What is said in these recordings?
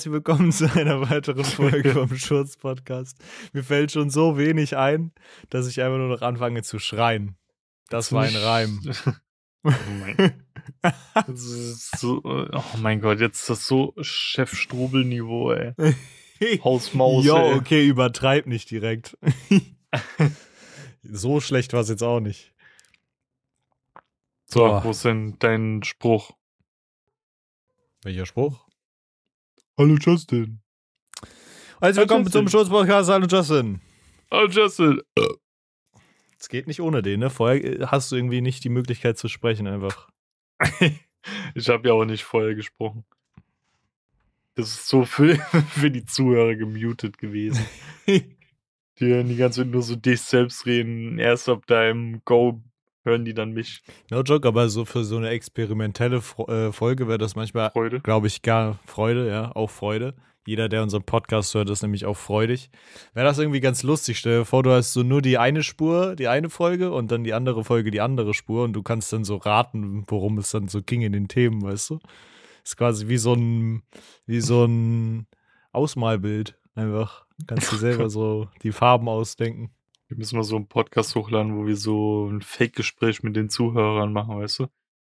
herzlich willkommen zu einer weiteren Folge vom Schurz Podcast. Mir fällt schon so wenig ein, dass ich einfach nur noch anfange zu schreien. Das war ein Reim. Oh mein, so, oh mein Gott, jetzt ist das so Chef Strubel-Niveau, ey. Hausmaus. Jo, ey. okay, übertreib nicht direkt. so schlecht war es jetzt auch nicht. So, Boah. wo ist denn dein Spruch? Welcher Spruch? Hallo Justin. Also willkommen Justin. zum Schurz Podcast. Hallo Justin. Hallo Justin. Es geht nicht ohne den, ne? Vorher äh, hast du irgendwie nicht die Möglichkeit zu sprechen, einfach. ich habe ja auch nicht vorher gesprochen. Das ist so für, für die Zuhörer gemutet gewesen. Die hören die ganze Zeit nur so dich selbst reden. Erst ab deinem Go hören die dann mich. No joke, aber so für so eine experimentelle Fro äh, Folge wäre das manchmal, glaube ich, gar Freude, ja, auch Freude. Jeder, der unseren Podcast hört, ist nämlich auch freudig. Wäre das irgendwie ganz lustig. Stell dir vor, du hast so nur die eine Spur, die eine Folge und dann die andere Folge, die andere Spur und du kannst dann so raten, worum es dann so ging in den Themen, weißt du? Ist quasi wie so ein, wie so ein Ausmalbild einfach. Kannst du selber so die Farben ausdenken. Wir müssen mal so einen Podcast hochladen, wo wir so ein Fake-Gespräch mit den Zuhörern machen, weißt du?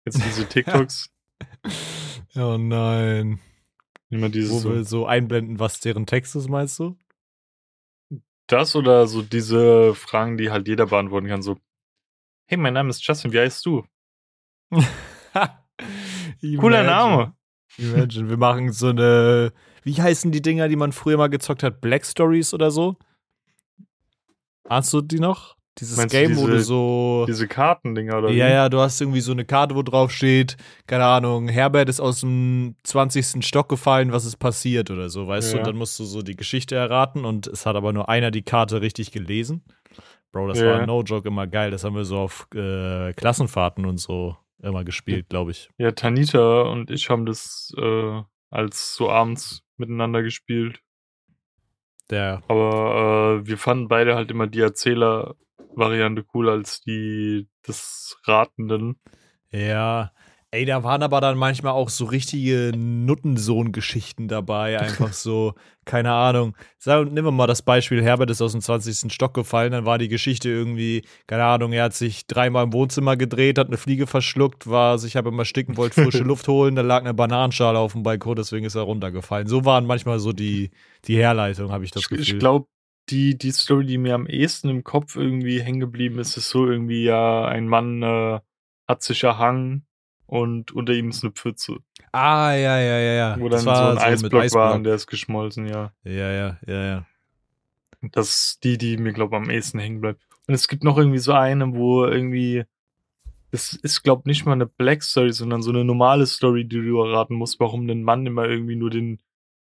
Jetzt diese TikToks, Oh nein. immer dieses Wo so, wir so einblenden, was deren Text ist, meinst du? das oder so diese Fragen, die halt jeder beantworten kann, so Hey, mein Name ist Justin, wie heißt du? Cooler Name. Imagine, wir machen so eine, wie heißen die Dinger, die man früher mal gezockt hat? Black Stories oder so? Hast du die noch? Dieses Meinst du Game, wo du diese- so. Diese Kartendinger oder Ja, wie? ja, du hast irgendwie so eine Karte, wo drauf steht, keine Ahnung, Herbert ist aus dem 20. Stock gefallen, was ist passiert oder so, weißt du? Ja. Und dann musst du so die Geschichte erraten und es hat aber nur einer die Karte richtig gelesen. Bro, das Ja. war no joke immer geil. Das haben wir so auf äh, Klassenfahrten und so immer gespielt, glaube ich. Ja, Tanita und ich haben das äh, als so abends miteinander gespielt. Der, Aber äh, wir fanden beide halt immer die Erzähler-Variante cooler als die des Ratenden. ja. Ey, da waren aber dann manchmal auch so richtige Nuttensohn-Geschichten dabei. Einfach so, keine Ahnung. Nehmen wir mal das Beispiel, Herbert ist aus dem 20. Stock gefallen. Dann war die Geschichte irgendwie, keine Ahnung, er hat sich dreimal im Wohnzimmer gedreht, hat eine Fliege verschluckt, war sich aber immer sticken, wollte frische Luft holen. Da lag eine Bananenschale auf dem Balkon, deswegen ist er runtergefallen. So waren manchmal so die, die Herleitung, habe ich das Ich, Gefühl. ich glaube, die, die Story, die mir am ehesten im Kopf irgendwie hängen geblieben ist, ist so irgendwie, ja, ein Mann äh, hat sich erhangen und unter ihm ist eine Pfütze, ah, ja, ja, ja, ja. wo Das dann so ein mit Eisblock, war Eisblock. und der ist geschmolzen, ja. Ja, ja, ja, ja. Das ist die, die mir, glaube am ehesten hängen bleibt. Und es gibt noch irgendwie so eine, wo irgendwie, das ist, glaube nicht mal eine Black Story, sondern so eine normale Story, die du erraten musst, warum ein Mann immer irgendwie nur den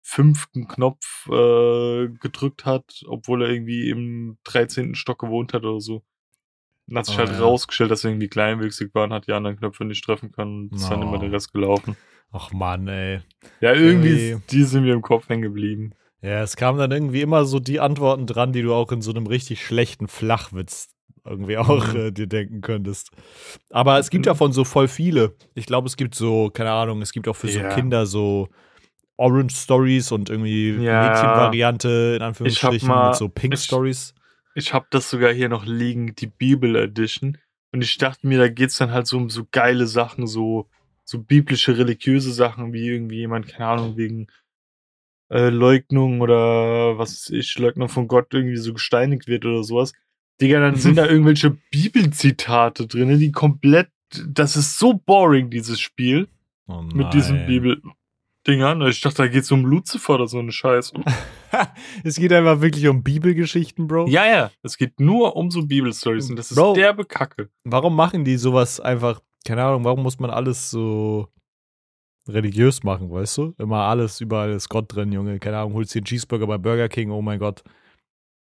fünften Knopf äh, gedrückt hat, obwohl er irgendwie im 13. Stock gewohnt hat oder so. Und hat sich Oh, halt ja. rausgestellt, dass er irgendwie kleinwüchsig war und hat die anderen Knöpfe nicht treffen können. Und ist dann immer der Rest gelaufen. Ach Mann, ey. Ja, irgendwie, ist- die sind mir im Kopf hängen geblieben. Ja, es kamen dann irgendwie immer so die Antworten dran, die du auch in so einem richtig schlechten Flachwitz irgendwie auch Mhm. äh, dir denken könntest. Aber es gibt davon so voll viele. Ich glaube, es gibt so, keine Ahnung, es gibt auch für so Ja. Kinder so Orange Stories und irgendwie Ja. Mädchenvariante in Anführungsstrichen mal- mit so Pink ich- Stories. Ich habe das sogar hier noch liegen, die Bibel Edition. Und ich dachte mir, da geht's dann halt so um so geile Sachen, so, so biblische, religiöse Sachen, wie irgendwie jemand, keine Ahnung, wegen äh, Leugnung oder was weiß ich, Leugnung von Gott irgendwie so gesteinigt wird oder sowas. Digga, dann sind da irgendwelche Bibelzitate drin, die komplett, das ist so boring, dieses Spiel Oh mit diesen nein. Bibel-Dingern. Ich dachte, da geht's um Luzifer oder so eine Scheiße. es geht einfach wirklich um Bibelgeschichten, Bro. Ja, ja, es geht nur um so Bibelstories und das ist Bro. derbe Kacke. Warum machen die sowas einfach, keine Ahnung, warum muss man alles so religiös machen, weißt du? Immer alles, überall ist Gott drin, Junge. Keine Ahnung, holst dir einen Cheeseburger bei Burger King, oh mein Gott.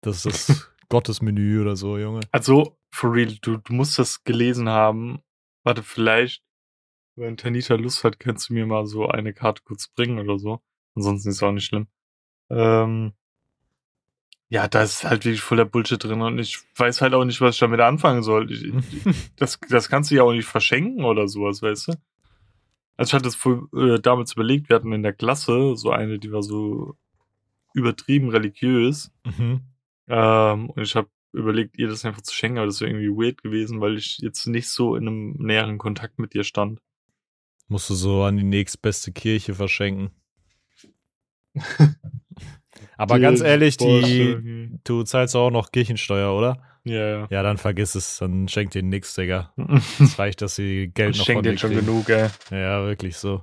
Das ist das Gottesmenü oder so, Junge. Also, for real, du, du musst das gelesen haben. Warte, vielleicht, wenn Tanita Lust hat, kannst du mir mal so eine Karte kurz bringen oder so. Ansonsten ist es auch nicht schlimm. Ähm, ja, da ist halt wirklich voller Bullshit drin und ich weiß halt auch nicht, was ich damit anfangen soll. Ich, das, das kannst du ja auch nicht verschenken oder sowas, weißt du? Also ich hatte es voll, äh, damals überlegt, wir hatten in der Klasse so eine, die war so übertrieben religiös. Mhm. Ähm, und ich habe überlegt, ihr das einfach zu schenken, aber das wäre irgendwie weird gewesen, weil ich jetzt nicht so in einem näheren Kontakt mit dir stand. Musst du so an die nächstbeste Kirche verschenken. Aber ganz ehrlich, die, du zahlst auch noch Kirchensteuer, oder? Ja, ja. Ja, dann vergiss es, dann schenkt dir nix, Digga. Es reicht, dass sie Geld noch schenke von dir dir schon kriegen. genug, ey. Ja, wirklich so.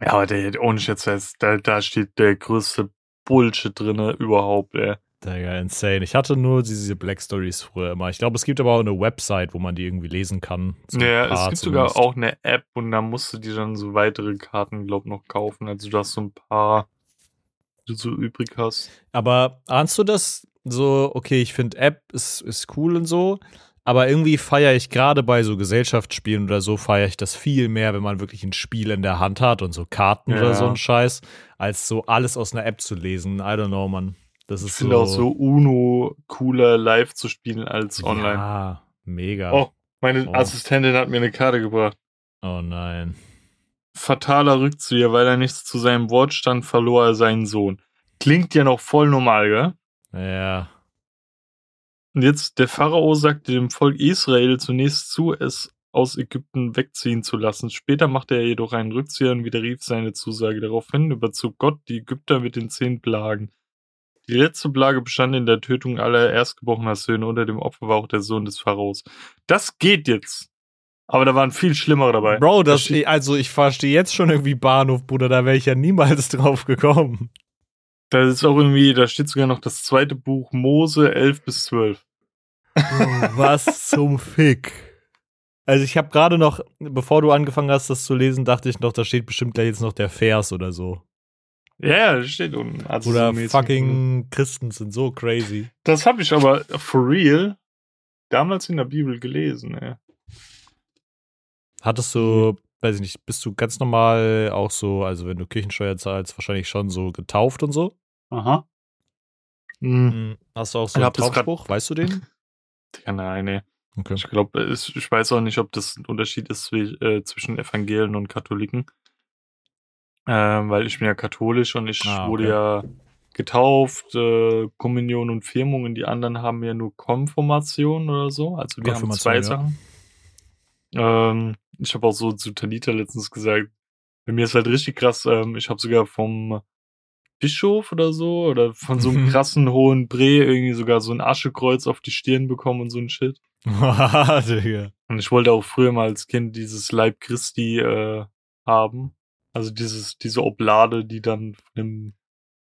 Ja, aber der, ohne Schätze, da, da steht der größte Bullshit drinne überhaupt, ey. Digga, insane. Ich hatte nur diese Black Stories früher immer. Ich glaube, es gibt aber auch eine Website, wo man die irgendwie lesen kann. So Ja, es gibt sogar zumindest. auch eine App und da musst du dir dann so weitere Karten, glaub noch kaufen. Also du hast so ein paar, die du so übrig hast. Aber ahnst du das so, okay, ich finde App ist, ist cool und so, aber irgendwie feiere ich gerade bei so Gesellschaftsspielen oder so, feiere ich das viel mehr, wenn man wirklich ein Spiel in der Hand hat und so Karten Ja. oder so ein Scheiß, als so alles aus einer App zu lesen. I don't know, man. Das Ich ist finde so, auch so Uno cooler live zu spielen als online. Ja, mega. Oh, meine Oh. Assistentin hat mir eine Karte gebracht. oh nein. Fataler Rückzieher, weil er nichts zu seinem Wort stand, verlor er seinen Sohn. Klingt ja noch voll normal, gell? Ja. Und jetzt, der Pharao sagte dem Volk Israel zunächst zu, es aus Ägypten wegziehen zu lassen. Später machte er jedoch einen Rückzieher und widerrief seine Zusage. Daraufhin überzog Gott die Ägypter mit den zehn Plagen. Die letzte Plage bestand in der Tötung aller erstgeborener Söhne. Unter dem Opfer war auch der Sohn des Pharaos. Das geht jetzt. Aber da waren viel schlimmere dabei. Bro, das, also ich verstehe jetzt schon irgendwie Bahnhof, Bruder, da wäre ich ja niemals drauf gekommen. Da ist auch irgendwie, da steht sogar noch das zweite Buch Mose 11 bis 12. Was zum Fick? Also ich habe gerade noch, bevor du angefangen hast, das zu lesen, dachte ich noch, da steht bestimmt gleich jetzt noch der Vers oder so. Ja, ja, das steht unten. Also Oder so fucking Christen sind so crazy. Das habe ich aber for real damals in der Bibel gelesen, ey. Hattest du, weiß ich nicht, bist du ganz normal auch so, also wenn du Kirchensteuer zahlst, wahrscheinlich schon so getauft und so? Aha. Hm. Hast du auch so Ich einen Taufspruch? Weißt du den? Ja, nein, nee. Okay. Ich glaube, ich weiß auch nicht, ob das ein Unterschied ist äh, zwischen Evangelien und Katholiken. Ähm, weil ich bin ja katholisch und ich Ah, wurde okay. ja getauft, äh, Kommunion und Firmung und die anderen haben ja nur Konfirmation oder so. Also wir haben zwei ja. Sachen. Ähm, ich habe auch so zu Tanita letztens gesagt, bei mir ist halt richtig krass, ähm, ich habe sogar vom Bischof oder so oder von so einem krassen hohen Bre irgendwie sogar so ein Aschekreuz auf die Stirn bekommen und so ein Shit. Und ich wollte auch früher mal als Kind dieses Leib Christi äh, haben. Also dieses, diese Oblade, die dann von dem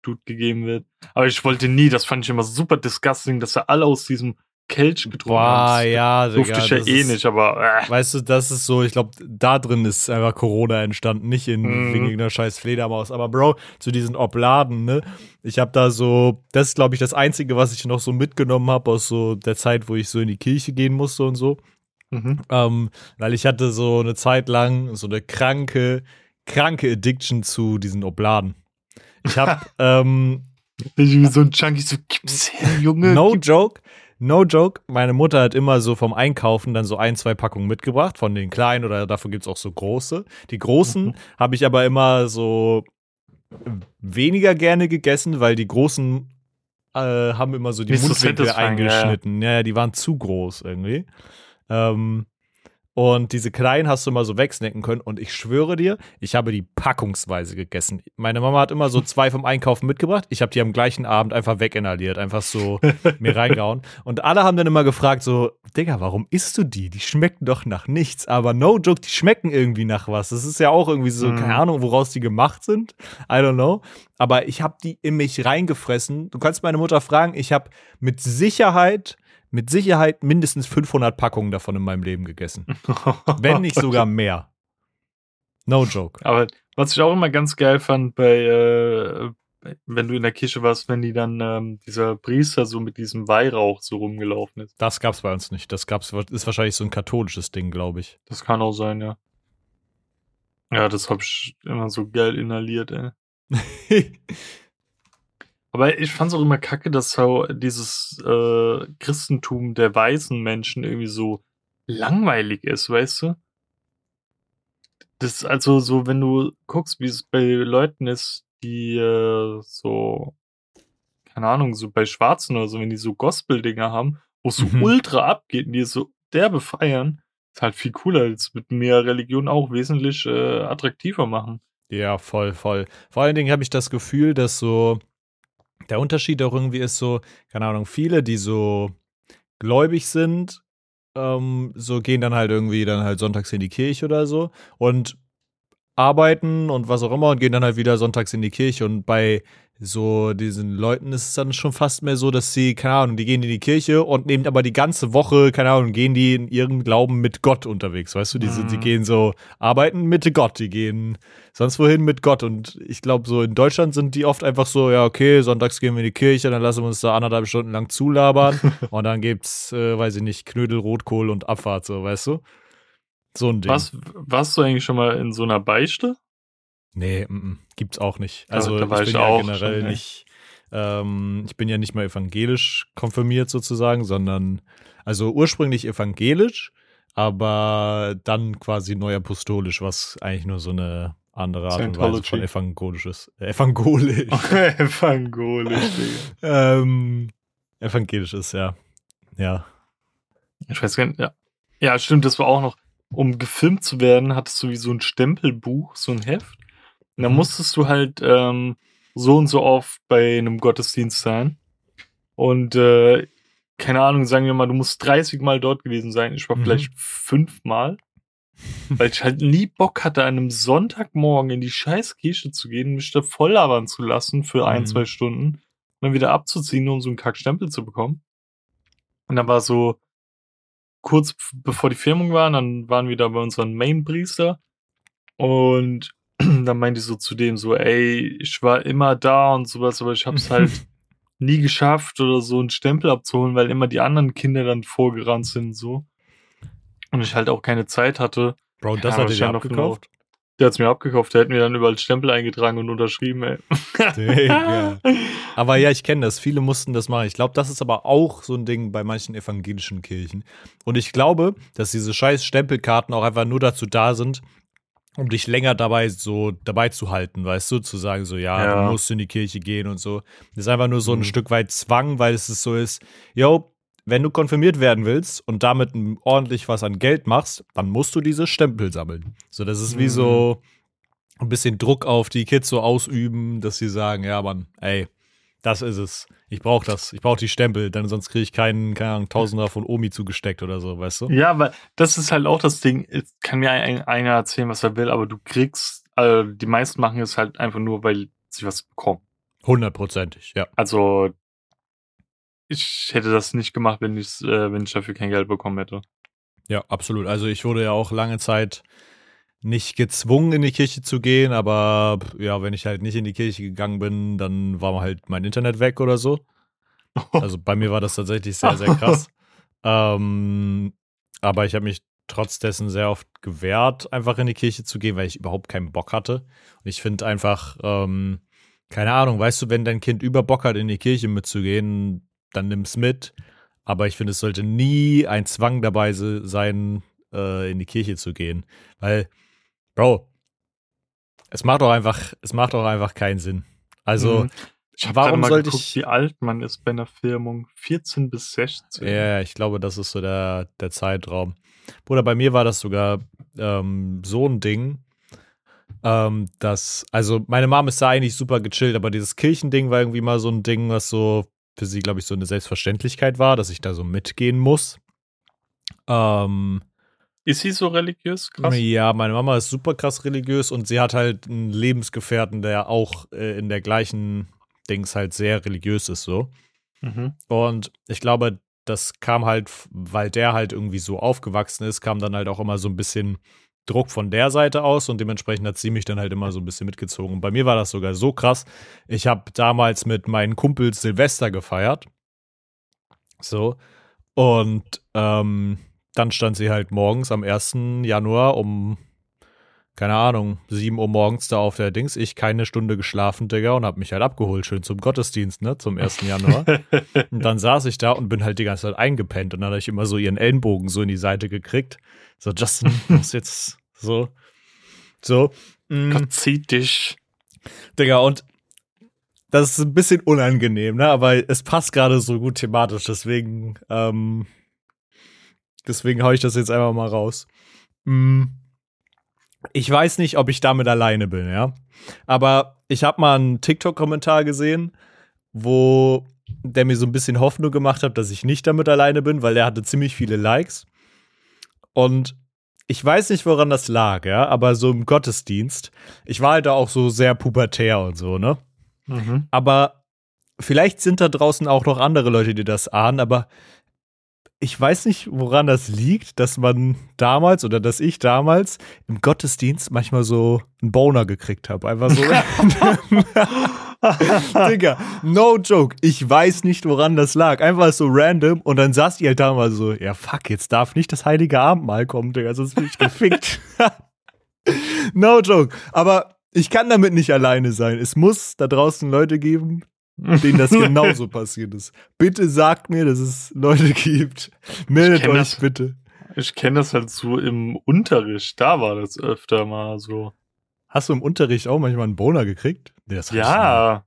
Dude gegeben wird. Aber ich wollte nie, das fand ich immer super disgusting, dass er alle aus diesem Kelch getrunken haben. ja, Das Digga. durfte ich ja eh ist- nicht, aber äh, Weißt du, das ist so, ich glaube, da drin ist einfach Corona entstanden, nicht in Mhm. wegen irgendeiner scheiß Fledermaus. Aber Bro, zu diesen Obladen, ne? Ich habe da so, das ist, glaube ich, das Einzige, was ich noch so mitgenommen habe aus so der Zeit, wo ich so in die Kirche gehen musste und so. mhm. Ähm, weil ich hatte so eine Zeit lang so eine kranke, kranke Addiction zu diesen Obladen. Ich habe, ähm, ich so ein Junkie so, gib's her, Junge. no joke, no joke, meine Mutter hat immer so vom Einkaufen dann so ein, zwei Packungen mitgebracht, von den kleinen oder dafür gibt's auch so große. Die großen Mhm. habe ich aber immer so weniger gerne gegessen, weil die großen äh, haben immer so die Mundwinkel satisfying, ja, eingeschnitten. Ja, ja, die waren zu groß irgendwie. Ähm, und diese kleinen hast du immer so wegsnacken können. Und ich schwöre dir, ich habe die packungsweise gegessen. Meine Mama hat immer so zwei vom Einkaufen mitgebracht. Ich habe die am gleichen Abend einfach weginhaliert, einfach so mir reingehauen. Und alle haben dann immer gefragt so, Digga, warum isst du die? Die schmecken doch nach nichts. Aber no joke, die schmecken irgendwie nach was. Das ist ja auch irgendwie so, Mhm. keine Ahnung, woraus die gemacht sind. I don't know. Aber ich habe die in mich reingefressen. Du kannst meine Mutter fragen, ich habe mit Sicherheit, mit Sicherheit mindestens 500 Packungen davon in meinem Leben gegessen. Wenn nicht sogar mehr. No joke. Aber was ich auch immer ganz geil fand bei, äh, wenn du in der Kirche warst, wenn die dann ähm, dieser Priester so mit diesem Weihrauch so rumgelaufen ist. Das gab's bei uns nicht. Das gab's, ist wahrscheinlich so ein katholisches Ding, glaube ich. Das kann auch sein, ja. Ja, das hab ich immer so geil inhaliert, ey. Aber ich fand's auch immer kacke, dass so dieses äh, Christentum der weißen Menschen irgendwie so langweilig ist, weißt du? Das ist also so, wenn du guckst, wie es bei Leuten ist, die äh, so, keine Ahnung, so bei Schwarzen oder so, wenn die so Gospel-Dinger haben, wo es so Mhm. ultra abgeht und die es so derbe feiern, ist halt viel cooler, als mit mehr Religion auch wesentlich äh, attraktiver machen. Ja, voll, voll. Vor allen Dingen habe ich das Gefühl, dass so der Unterschied auch irgendwie ist so, keine Ahnung, viele, die so gläubig sind, ähm, so gehen dann halt irgendwie dann halt sonntags in die Kirche oder so und arbeiten und was auch immer und gehen dann halt wieder sonntags in die Kirche und bei so diesen Leuten ist es dann schon fast mehr so, dass sie, keine Ahnung, die gehen in die Kirche und nehmen aber die ganze Woche, keine Ahnung, gehen die in ihrem Glauben mit Gott unterwegs, weißt du? Die, sind, die Mhm. gehen so arbeiten mit Gott, die gehen sonst wohin mit Gott und ich glaube, so in Deutschland sind die oft einfach so, ja, okay, sonntags gehen wir in die Kirche, dann lassen wir uns da anderthalb Stunden lang zulabern und dann gibt's, äh, weiß ich nicht, Knödel, Rotkohl und Abfahrt, so, weißt du? So ein Ding. Was, warst du eigentlich schon mal in so einer Beichte? Nee, m -m, gibt's auch nicht. Also war ich ich bin ja auch generell schon, nicht, ähm, ich bin ja nicht mal evangelisch konfirmiert sozusagen, sondern also ursprünglich evangelisch, aber dann quasi neuapostolisch, was eigentlich nur so eine andere Art und Weise von Scientology. evangelisch ist. Äh, evangelisch. Evangelisch, ähm, evangelisch ist, ja. Ja. Ich weiß gar nicht, ja. Ja, stimmt, das war auch noch. Um gefilmt zu werden, hattest du wie so ein Stempelbuch, so ein Heft. Und dann Mhm. musstest du halt ähm, so und so oft bei einem Gottesdienst sein. Und äh, keine Ahnung, sagen wir mal, du musst 30 Mal dort gewesen sein. Ich war Mhm. vielleicht fünfmal. Weil ich halt nie Bock hatte, an einem Sonntagmorgen in die scheiß Kirche zu gehen, mich da voll labern zu lassen für ein, Mhm. zwei Stunden und dann wieder abzuziehen, nur um so einen Kackstempel zu bekommen. Und dann war so kurz bevor die Firmung war, dann waren wir da bei unserem Main-Priester und dann meinte ich so zu dem so, ey, ich war immer da und sowas, aber ich hab's halt nie geschafft oder so einen Stempel abzuholen, weil immer die anderen Kinder dann vorgerannt sind so. Und ich halt auch keine Zeit hatte. Bro, Ja, das aber hat er dir stand auf abgekauft? Der hat's mir abgekauft, der hätte mir dann überall Stempel eingetragen und unterschrieben, ey. Digga. Aber ja, ich kenne das. Viele mussten das machen. Ich glaube, das ist aber auch so ein Ding bei manchen evangelischen Kirchen. Und ich glaube, dass diese scheiß Stempelkarten auch einfach nur dazu da sind, um dich länger dabei so dabei zu halten, weißt du, zu sagen so, ja, Ja. du musst in die Kirche gehen und so. Das ist einfach nur so ein Mhm. Stück weit Zwang, weil es so ist, yo, wenn du konfirmiert werden willst und damit ordentlich was an Geld machst, dann musst du diese Stempel sammeln. So, das ist wie Mhm. so ein bisschen Druck auf die Kids so ausüben, dass sie sagen, ja, Mann, ey, das ist es. Ich brauche das. Ich brauche die Stempel, denn sonst kriege ich keinen, keine Ahnung, Tausender von Omi zugesteckt oder so, weißt du? Ja, weil das ist halt auch das Ding. Es kann mir ein, einer erzählen, was er will, aber du kriegst, also die meisten machen es halt einfach nur, weil sie was bekommen. Hundertprozentig, ja. Also ich hätte das nicht gemacht, wenn ich, äh, wenn ich dafür kein Geld bekommen hätte. Ja, absolut. Also ich wurde ja auch lange Zeit nicht gezwungen, in die Kirche zu gehen, aber ja, wenn ich halt nicht in die Kirche gegangen bin, dann war halt mein Internet weg oder so. Also bei mir war das tatsächlich sehr, sehr krass. ähm, aber ich habe mich trotz dessen sehr oft gewehrt, einfach in die Kirche zu gehen, weil ich überhaupt keinen Bock hatte. Und ich finde einfach, ähm, keine Ahnung, weißt du, wenn dein Kind über Bock hat, in die Kirche mitzugehen, dann nimm's mit. Aber ich finde, es sollte nie ein Zwang dabei se- sein, äh, in die Kirche zu gehen. Weil, Bro, es macht doch einfach, es macht doch einfach keinen Sinn. Also, Mhm. ich warum mal sollte geguckt, ich- wie alt man ist bei einer Firmung. 14 bis 16. Ja, ich glaube, das ist so der, der Zeitraum. Bruder, bei mir war das sogar ähm, so ein Ding, ähm, dass, also meine Mom ist da eigentlich super gechillt, aber dieses Kirchending war irgendwie mal so ein Ding, was so für sie, glaube ich, so eine Selbstverständlichkeit war, dass ich da so mitgehen muss. Ähm, Ist sie so religiös? Krass. ja, meine Mama ist super krass religiös und sie hat halt einen Lebensgefährten, der auch äh, in der gleichen Dings halt sehr religiös ist so. Mhm. Und ich glaube, das kam halt, weil der halt irgendwie so aufgewachsen ist, kam dann halt auch immer so ein bisschen Druck von der Seite aus und dementsprechend hat sie mich dann halt immer so ein bisschen mitgezogen. Und bei mir war das sogar so krass. Ich habe damals mit meinen Kumpels Silvester gefeiert. So. Und ähm, dann stand sie halt morgens am 1. Januar um, keine Ahnung, 7 Uhr morgens da auf der Dings. Ich keine Stunde geschlafen, Digga, und hab mich halt abgeholt, schön zum Gottesdienst, ne, zum 1. Januar. Und dann saß ich da und bin halt die ganze Zeit eingepennt und dann habe ich immer so ihren Ellenbogen so in die Seite gekriegt. So, Justin, du musst jetzt so. So. mm, Gott zieht dich. Digga, und das ist ein bisschen unangenehm, ne? Aber es passt gerade so gut thematisch, deswegen, ähm, deswegen hau ich das jetzt einfach mal raus. Mm, Ich weiß nicht, ob ich damit alleine bin, ja. Aber ich habe mal einen TikTok-Kommentar gesehen, wo der mir so ein bisschen Hoffnung gemacht hat, dass ich nicht damit alleine bin, weil der hatte ziemlich viele Likes. Und ich weiß nicht, woran das lag, ja, aber so im Gottesdienst, ich war halt da auch so sehr pubertär und so, ne? Mhm. Aber vielleicht sind da draußen auch noch andere Leute, die das ahnen, aber ich weiß nicht, woran das liegt, dass man damals oder dass ich damals im Gottesdienst manchmal so einen Boner gekriegt habe. Einfach so. Digga, no joke. Ich weiß nicht, woran das lag. Einfach so random und dann saß die halt da mal so, ja fuck, jetzt darf nicht das heilige Abendmahl kommen, Digga, sonst bin ich gefickt. no joke. Aber ich kann damit nicht alleine sein. Es muss da draußen Leute geben, denen das genauso passiert ist. Bitte sagt mir, dass es Leute gibt. Meldet euch das. bitte. Ich kenne das halt so im Unterricht. Da war das öfter mal so. Hast du im Unterricht auch manchmal einen Boner gekriegt? Nee, Ja.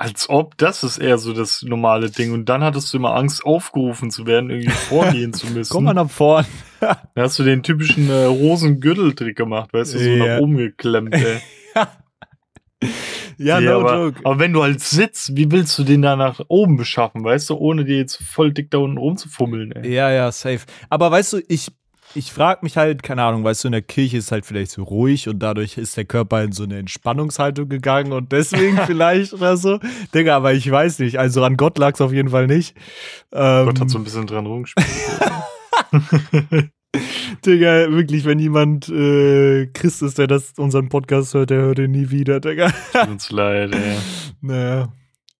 Als ob das ist eher so das normale Ding. Und dann hattest du immer Angst, aufgerufen zu werden, irgendwie vorgehen zu müssen. Komm mal nach vorn. Da hast du den typischen äh, Rosengürteltrick gemacht, weißt du, so Ja. nach oben geklemmt, ey. Ja, no aber, joke. aber wenn du halt sitzt, wie willst du den da nach oben beschaffen, weißt du, ohne dir jetzt voll dick da unten rumzufummeln, ey. Ja, ja, safe. Aber weißt du, ich, ich frage mich halt, keine Ahnung, weißt du, in der Kirche ist halt vielleicht so ruhig und dadurch ist der Körper in so eine Entspannungshaltung gegangen und deswegen vielleicht oder so. Digga, aber ich weiß nicht. Also an Gott lag es auf jeden Fall nicht. Ähm, Gott hat so ein bisschen dran rumgespielt. Digga, wirklich, wenn jemand äh, Christ ist, der das unseren Podcast hört, der hört ihn nie wieder, Digga. Tut uns leid, ey. Naja.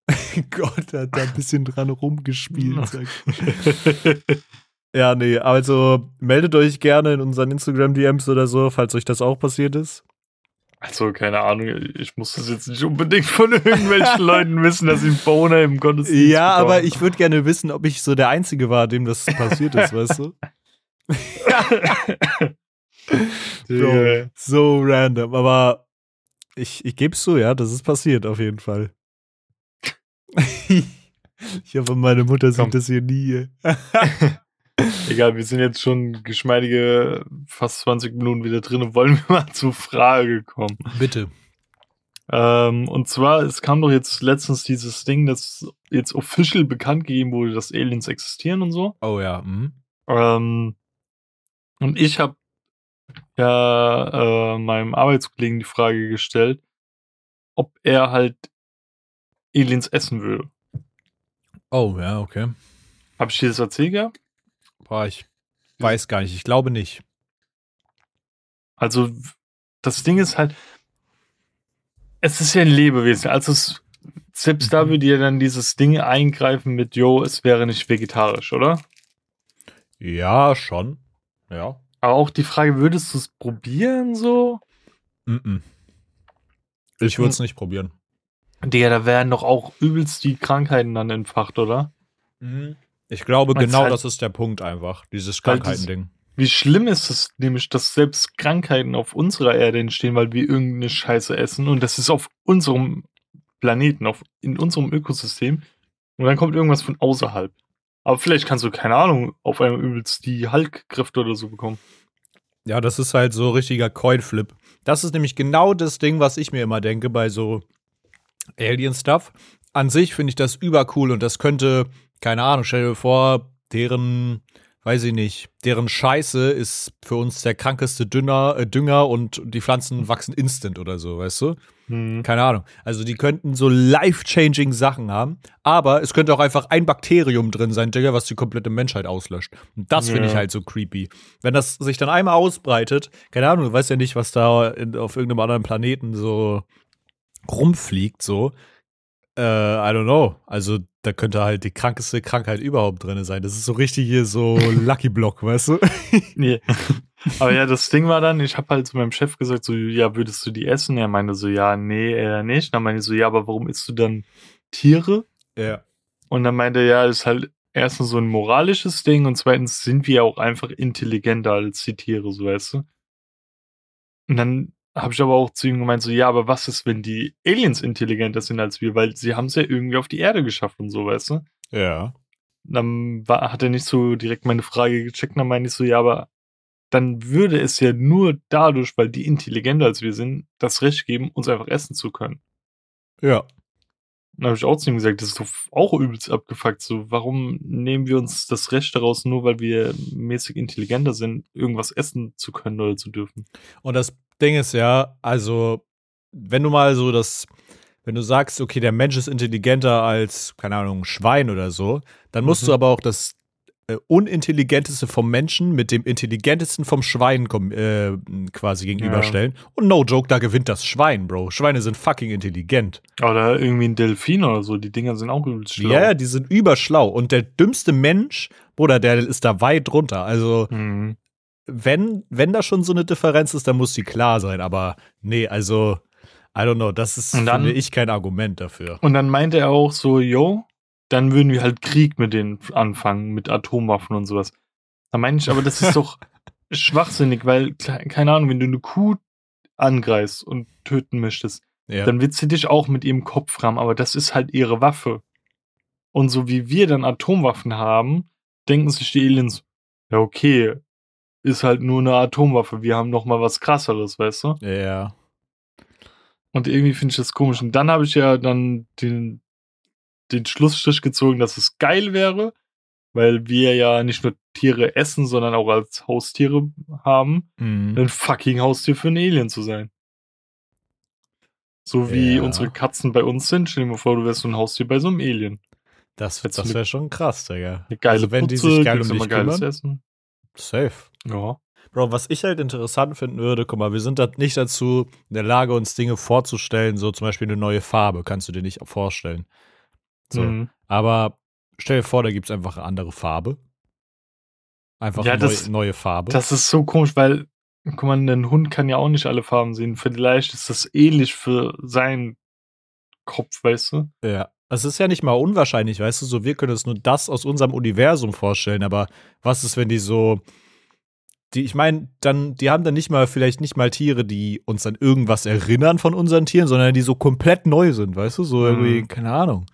Gott hat da ein bisschen dran rumgespielt. Sag. Ja, nee, also meldet euch gerne in unseren Instagram-DMs oder so, falls euch das auch passiert ist. Also, keine Ahnung, ich muss das jetzt nicht unbedingt von irgendwelchen Leuten wissen, dass ich einen Boner im Gottesdienst Ja, bekomme. aber ich würde gerne wissen, ob ich so der Einzige war, dem das passiert ist, weißt du? Digga. So random, aber ich, ich gebe es zu, ja, das ist passiert auf jeden Fall. ich hoffe, meine Mutter Komm. sieht das hier nie. Egal, wir sind jetzt schon geschmeidige fast 20 Minuten wieder drin und wollen wir mal zur Frage kommen. Bitte. Ähm, und zwar, es kam doch jetzt letztens dieses Ding, das jetzt official bekannt gegeben wurde, dass Aliens existieren und so. Oh ja, mhm. Ähm, und ich habe ja äh, meinem Arbeitskollegen die Frage gestellt, ob er halt Aliens essen würde. Oh ja, okay. Habe ich dir das erzählt gehabt? Boah, ich weiß gar nicht, ich glaube nicht. Also, das Ding ist halt, es ist ja ein Lebewesen. Also, es, selbst da Mhm. würde ja dann dieses Ding eingreifen mit, yo, es wäre nicht vegetarisch, oder? Ja, schon. Ja. Aber auch die Frage, würdest du es probieren so? Mhm. Ich würde es nicht probieren. Digga, da wären doch auch übelst die Krankheiten dann entfacht, oder? Ich glaube, Weil's genau halt- das ist der Punkt einfach. Dieses Weil das- Krankheiten-Ding. Wie schlimm ist es nämlich, dass selbst Krankheiten auf unserer Erde entstehen, weil wir irgendeine Scheiße essen und das ist auf unserem Planeten, auf, in unserem Ökosystem und dann kommt irgendwas von außerhalb. Aber vielleicht kannst du, keine Ahnung, auf einmal übelst die Hulk-Kräfte oder so bekommen. Ja, das ist halt so richtiger Coin-Flip. Das ist nämlich genau das Ding, was ich mir immer denke bei so Alien-Stuff. An sich finde ich das übercool und das könnte, keine Ahnung, stell dir vor, deren, weiß ich nicht, deren Scheiße ist für uns der krankeste Dünner, äh, Dünger und die Pflanzen wachsen instant oder so, weißt du? Hm. Keine Ahnung. Also die könnten so life-changing Sachen haben, aber es könnte auch einfach ein Bakterium drin sein, Digga, was die komplette Menschheit auslöscht. Und das finde Ja. ich halt so creepy. Wenn das sich dann einmal ausbreitet, keine Ahnung, du weißt ja nicht, was da in, auf irgendeinem anderen Planeten so rumfliegt, so. Äh, I don't know. Also da könnte halt die krankeste Krankheit überhaupt drin sein. Das ist so richtig hier so Lucky Block, weißt du? Nee. Aber ja, das Ding war dann, ich habe halt zu meinem Chef gesagt, so, ja, würdest du die essen? Er meinte so, ja, nee, eher nicht. Dann meinte ich so, ja, aber warum isst du dann Tiere? Ja. Und dann meinte er, ja, ist halt erstens so ein moralisches Ding und zweitens sind wir auch einfach intelligenter als die Tiere, so weißt du. Und dann habe ich aber auch zu ihm gemeint, so, ja, aber was ist, wenn die Aliens intelligenter sind als wir? Weil sie haben es ja irgendwie auf die Erde geschafft und so, weißt du? Ja. Dann war, hat er nicht so direkt meine Frage gecheckt, dann meinte ich so, ja, aber dann würde es ja nur dadurch, weil die intelligenter als wir sind, das Recht geben, uns einfach essen zu können. Ja. Dann habe ich auch zu ihm gesagt, das ist doch auch übelst abgefuckt. So, warum nehmen wir uns das Recht daraus, nur weil wir mäßig intelligenter sind, irgendwas essen zu können oder zu dürfen? Und das Ding ist ja, also, wenn du mal so das, wenn du sagst, okay, der Mensch ist intelligenter als, keine Ahnung, ein Schwein oder so, dann musst Mhm. du aber auch das unintelligenteste vom Menschen mit dem intelligentesten vom Schwein äh, quasi gegenüberstellen. Und no joke, da gewinnt das Schwein, Bro. Schweine sind fucking intelligent. Oder irgendwie ein Delfin oder so, die Dinger sind auch übelst schlau. Ja, ja, die sind überschlau. Und der dümmste Mensch, Bruder, der ist da weit drunter. Also, Mhm. wenn, wenn da schon so eine Differenz ist, dann muss die klar sein. Aber nee, also, I don't know, das ist, dann- finde ich, kein Argument dafür. Und dann meinte er auch so, yo, dann würden wir halt Krieg mit denen anfangen, mit Atomwaffen und sowas. Da meinte ich, aber das ist doch schwachsinnig, weil, keine Ahnung, wenn du eine Kuh angreifst und töten möchtest, Ja. dann wird sie dich auch mit ihrem Kopf rammen, aber das ist halt ihre Waffe. Und so wie wir dann Atomwaffen haben, denken sich die Aliens, ja okay, ist halt nur eine Atomwaffe, wir haben noch mal was krasseres, weißt du? ja. Und irgendwie finde ich das komisch. Und dann habe ich ja dann den, den Schlussstrich gezogen, dass es geil wäre, weil wir ja nicht nur Tiere essen, sondern auch als Haustiere haben, Mhm. ein fucking Haustier für einen Alien zu sein. So wie Ja. unsere Katzen bei uns sind. Stell dir mal vor, du wärst so ein Haustier bei so einem Alien. Das, das wäre schon krass, Digga. Eine geile also, wenn die Putze, sich geil um dich geiles kümmern, Essen. safe. Ja. Bro, was ich halt interessant finden würde, guck mal, wir sind da nicht dazu in der Lage, uns Dinge vorzustellen, so zum Beispiel eine neue Farbe, kannst du dir nicht vorstellen. So. Mhm. Aber stell dir vor, da gibt es einfach eine andere Farbe. Einfach Ja, eine das- neue, Farbe. Das ist so komisch, weil, guck mal, ein Hund kann ja auch nicht alle Farben sehen. Vielleicht ist das ähnlich für seinen Kopf, weißt du? ja. Es ist ja nicht mal unwahrscheinlich, weißt du, so wir können uns nur das aus unserem Universum vorstellen, aber was ist, wenn die so die, ich meine, dann, die haben dann nicht mal, vielleicht nicht mal Tiere, die uns an irgendwas erinnern von unseren Tieren, sondern die so komplett neu sind, weißt du? So irgendwie, Mhm. keine Ahnung.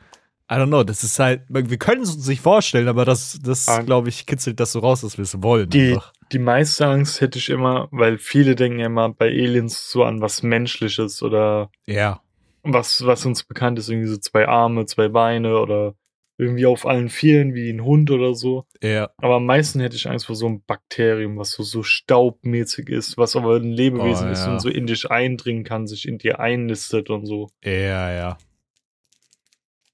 I don't know, das ist halt, wir können es uns nicht vorstellen, aber das, das Ah. glaube ich, kitzelt das so raus, dass wir es wollen. Die, einfach. die meiste Angst hätte ich immer, weil viele denken ja immer bei Aliens so an was Menschliches oder Ja. was, was uns bekannt ist, irgendwie so zwei Arme, zwei Beine oder irgendwie auf allen Vieren wie ein Hund oder so. Ja. Aber am meisten hätte ich Angst vor so einem Bakterium, was so, so staubmäßig ist, was aber ein Lebewesen Oh, ist ja. und so in dich eindringen kann, sich in dir einnistet und so. Ja, ja.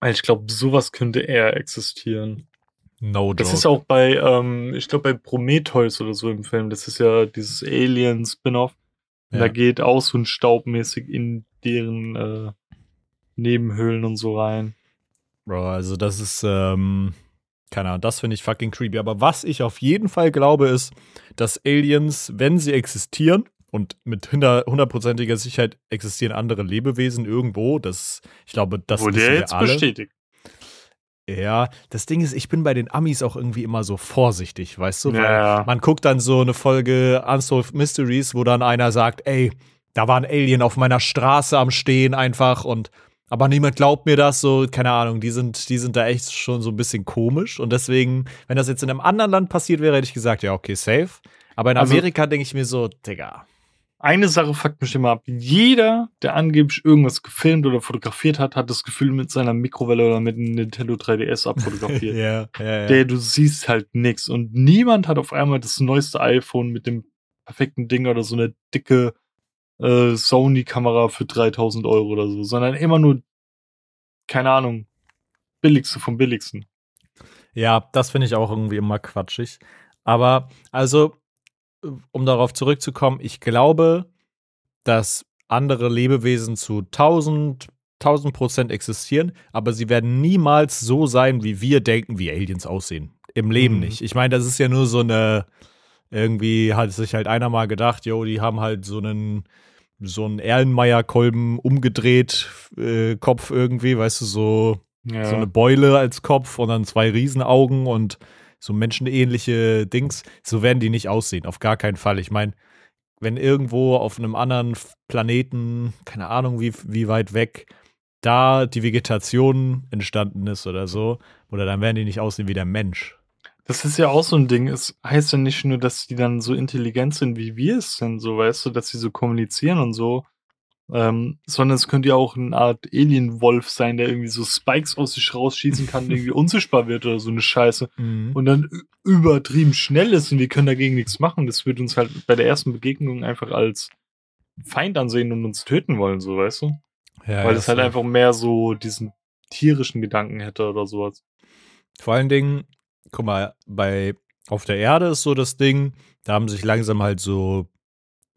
Weil ich glaube, sowas könnte eher existieren. No joke. Das ist auch bei, ähm, ich glaube, bei Prometheus oder so im Film. Das ist ja dieses Alien-Spin-off. Ja. Da geht auch so ein Staubmäßig in deren äh, Nebenhöhlen und so rein. Bro, also das ist, ähm, keine Ahnung, das finde ich fucking creepy. Aber was ich auf jeden Fall glaube, ist, dass Aliens, wenn sie existieren, und mit hundertprozentiger Sicherheit existieren andere Lebewesen irgendwo, das, ich glaube, das Wurde wissen ja wir jetzt alle. bestätigt. Ja, das Ding ist, ich bin bei den Amis auch irgendwie immer so vorsichtig, weißt du? Weil Ja. man guckt dann so eine Folge Unsolved Mysteries, wo dann einer sagt, ey, da war ein Alien auf meiner Straße am Stehen einfach und aber niemand glaubt mir das, so, keine Ahnung, die sind, die sind da echt schon so ein bisschen komisch und deswegen, wenn das jetzt in einem anderen Land passiert wäre, hätte ich gesagt, ja, okay, safe. Aber in Also- Amerika denke ich mir so, Digga. Eine Sache fuckt mich immer ab. Jeder, der angeblich irgendwas gefilmt oder fotografiert hat, hat das Gefühl mit seiner Mikrowelle oder mit einem Nintendo 3DS abfotografiert. Ja, ja, ja. Der, du siehst halt nix. Und niemand hat auf einmal das neueste iPhone mit dem perfekten Ding oder so eine dicke äh, Sony-Kamera für 3000 Euro oder so, sondern immer nur, keine Ahnung, billigste vom billigsten. Ja, das finde ich auch irgendwie immer quatschig. Aber also, um darauf zurückzukommen, ich glaube, dass andere Lebewesen zu 1000, 1000 Prozent existieren, aber sie werden niemals so sein, wie wir denken, wie Aliens aussehen. Im Leben Mhm. nicht. Ich meine, das ist ja nur so eine, irgendwie hat sich halt einer mal gedacht, jo, die haben halt so einen, so einen Erlenmeyer-Kolben umgedreht, äh, Kopf irgendwie, weißt du, so Ja. so eine Beule als Kopf und dann zwei Riesenaugen und so menschenähnliche Dings. So werden die nicht aussehen, auf gar keinen Fall. Ich meine, wenn irgendwo auf einem anderen Planeten, keine Ahnung wie, wie weit weg, da die Vegetation entstanden ist oder so, oder dann werden die nicht aussehen wie der Mensch. Das ist ja auch so ein Ding. Es heißt ja nicht nur, dass die dann so intelligent sind, wie wir es sind, so weißt du, dass sie so kommunizieren und so, ähm, sondern es könnte ja auch eine Art Alien-Wolf sein, der irgendwie so Spikes aus sich rausschießen kann, irgendwie unsichtbar wird oder so eine Scheiße Mhm. und dann übertrieben schnell ist und wir können dagegen nichts machen. Das wird uns halt bei der ersten Begegnung einfach als Feind ansehen und uns töten wollen, so weißt du? Ja, Weil es halt einfach mehr so diesen tierischen Gedanken hätte oder sowas. Vor allen Dingen, guck mal, bei auf der Erde ist so das Ding, da haben sich langsam halt so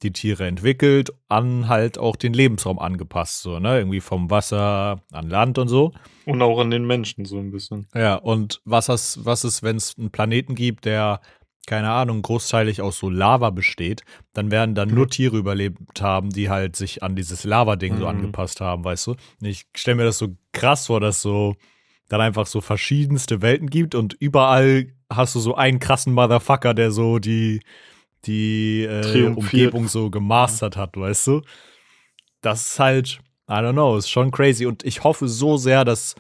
die Tiere entwickelt, an halt auch den Lebensraum angepasst, so, ne? Irgendwie vom Wasser an Land und so. Und auch an den Menschen so ein bisschen. Ja, und was, ist, was ist, wenn es einen Planeten gibt, der, keine Ahnung, großteilig aus so Lava besteht, dann werden dann nur Tiere überlebt haben, die halt sich an dieses Lava-Ding so Mhm. angepasst haben, weißt du? Und ich stelle mir das so krass vor, dass so dann einfach so verschiedenste Welten gibt und überall hast du so einen krassen Motherfucker, der so die, die äh. Umgebung so gemastert hat, weißt du? Das ist halt, I don't know, ist schon crazy und ich hoffe so sehr, dass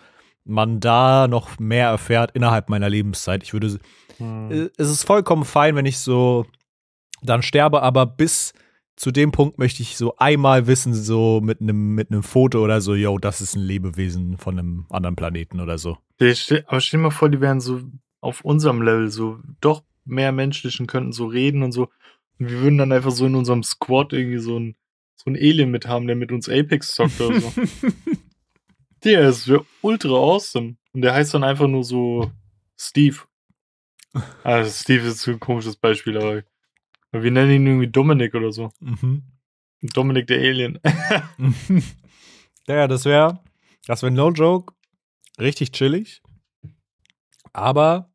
man da noch mehr erfährt innerhalb meiner Lebenszeit. Ich würde, Hm. äh, es ist vollkommen fein, wenn ich so dann sterbe, aber bis zu dem Punkt möchte ich so einmal wissen, so mit einem mit einem Foto oder so, yo, das ist ein Lebewesen von einem anderen Planeten oder so. Aber stell dir mal vor, die wären so auf unserem Level, so doch mehr menschlichen, könnten so reden und so. Und wir würden dann einfach so in unserem Squad irgendwie so ein, so ein Alien mit haben, der mit uns Apex zockt oder so. der ist ultra awesome. Und der heißt dann einfach nur so Steve. Also Steve ist ein komisches Beispiel, aber wir nennen ihn irgendwie Dominik oder so. Mhm. Dominik der Alien. ja, das wäre, das wäre no joke, richtig chillig. Aber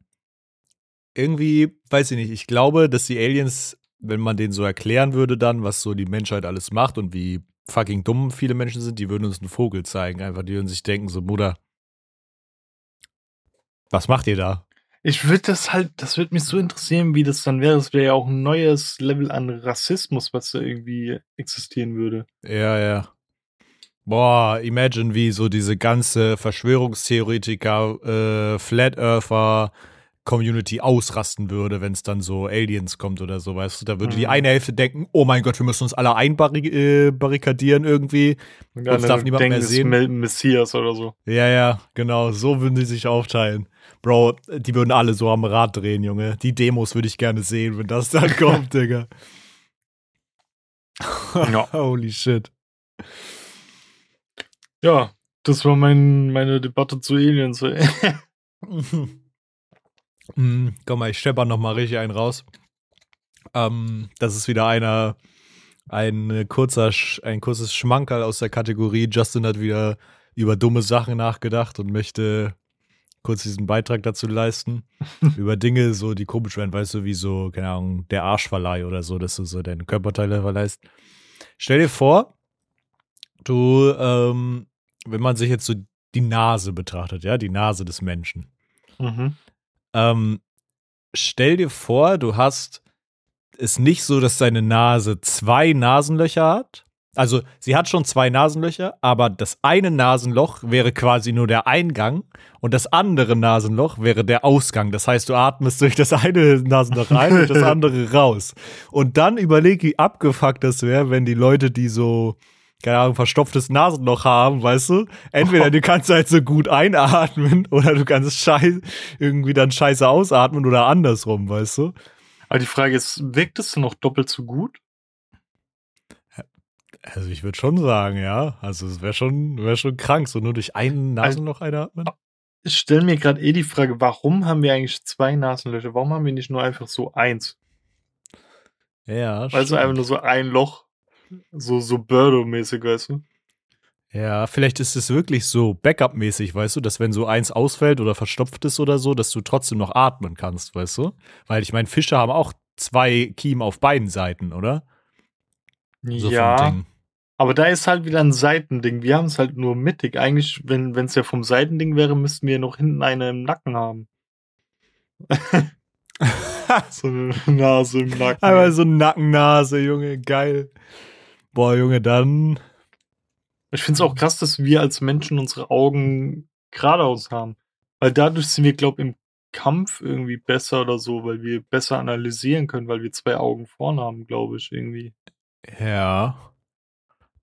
irgendwie, weiß ich nicht, ich glaube, dass die Aliens, wenn man denen so erklären würde dann, was so die Menschheit alles macht und wie fucking dumm viele Menschen sind, die würden uns einen Vogel zeigen, einfach, die würden sich denken, so, Mutter, was macht ihr da? Ich würde das halt, das würde mich so interessieren, wie das dann wäre. Das wäre ja auch ein neues Level an Rassismus, was da irgendwie existieren würde. Ja, ja. Boah, imagine, wie so diese ganze Verschwörungstheoretiker, äh, Flat Earther Community ausrasten würde, wenn es dann so Aliens kommt oder so, weißt du? Da würde die Mhm. eine Hälfte denken, oh mein Gott, wir müssen uns alle einbarrikadieren irgendwie. Und Uns darf niemand denken, mehr ist sehen. Messias oder so. Ja, ja, genau, so würden die sich aufteilen. Bro, die würden alle so am Rad drehen, Junge. Die Demos würde ich gerne sehen, wenn das dann kommt, Digga. Ja. Holy shit. Ja, das war mein, meine Debatte zu Aliens. Mm, Komm mal, ich stepper noch mal richtig einen raus. Ähm, das ist wieder einer, ein kurzer, ein kurzes Schmankerl aus der Kategorie. Justin hat wieder über dumme Sachen nachgedacht und möchte kurz diesen Beitrag dazu leisten. über Dinge, so die komisch werden, weißt du, wie so, keine Ahnung, der Arschverleih oder so, dass du so deine Körperteile verleihst. Stell dir vor, du, ähm, wenn man sich jetzt so die Nase betrachtet, ja, die Nase des Menschen. mhm. Ähm, stell dir vor, du hast es nicht so, dass deine Nase zwei Nasenlöcher hat. Also sie hat schon zwei Nasenlöcher, aber das eine Nasenloch wäre quasi nur der Eingang und das andere Nasenloch wäre der Ausgang. Das heißt, du atmest durch das eine Nasenloch ein und das andere raus. Und dann überleg, wie abgefuckt das wäre, wenn die Leute, die so keine Ahnung, verstopftes Nasenloch haben, weißt du? Entweder du kannst halt so gut einatmen oder du kannst scheiß irgendwie dann scheiße ausatmen oder andersrum, weißt du? Aber die Frage ist, wirkt es noch doppelt so gut? Also ich würde schon sagen, ja. Also es wäre schon, wär schon krank, so nur durch ein Nasenloch einatmen. Ich stelle mir gerade eh die Frage, warum haben wir eigentlich zwei Nasenlöcher? Warum haben wir nicht nur einfach so eins? Ja, Also stimmt. einfach nur so ein Loch. So, so Birdo-mäßig, weißt du? Ja, vielleicht ist es wirklich so Backup-mäßig, weißt du, dass wenn so eins ausfällt oder verstopft ist oder so, dass du trotzdem noch atmen kannst, weißt du? Weil ich meine, Fische haben auch zwei Kiemen auf beiden Seiten, oder? So ja, aber da ist halt wieder ein Seitending. Wir haben es halt nur mittig. Eigentlich, wenn es ja vom Seitending wäre, müssten wir noch hinten eine im Nacken haben. so eine Nase im Nacken. Einmal so Nackennase, Junge, geil. Boah, Junge, dann. Ich finde es auch krass, dass wir als Menschen unsere Augen geradeaus haben. Weil dadurch sind wir, glaube ich, im Kampf irgendwie besser oder so, weil wir besser analysieren können, weil wir zwei Augen vorne haben, glaube ich, irgendwie. Ja.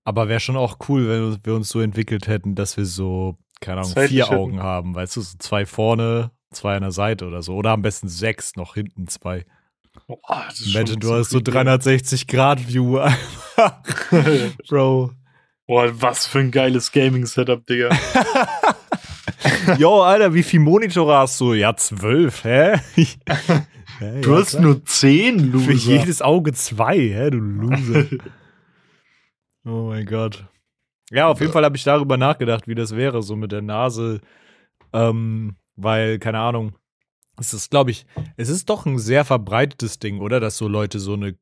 Aber wäre schon auch cool, wenn wir uns so entwickelt hätten, dass wir so, keine Ahnung, Zeitlich vier hätten. Augen haben, weißt du, so zwei vorne, zwei an der Seite oder so. Oder am besten sechs, noch hinten zwei. Boah, Imagine, du hast so creepy. 360 Grad View einfach. Bro. Boah, was für ein geiles Gaming-Setup, Digga. Yo, Alter, wie viel Monitore hast du? Ja, zwölf, hä? Du ja, hast klar. nur zehn, Für Loser. jedes Auge zwei, hä, du Loser. oh mein Gott. Ja, auf jeden Fall habe ich darüber nachgedacht, wie das wäre, so mit der Nase. Ähm, weil, keine Ahnung, es ist, glaube ich, es ist doch ein sehr verbreitetes Ding, oder? Dass so Leute so eine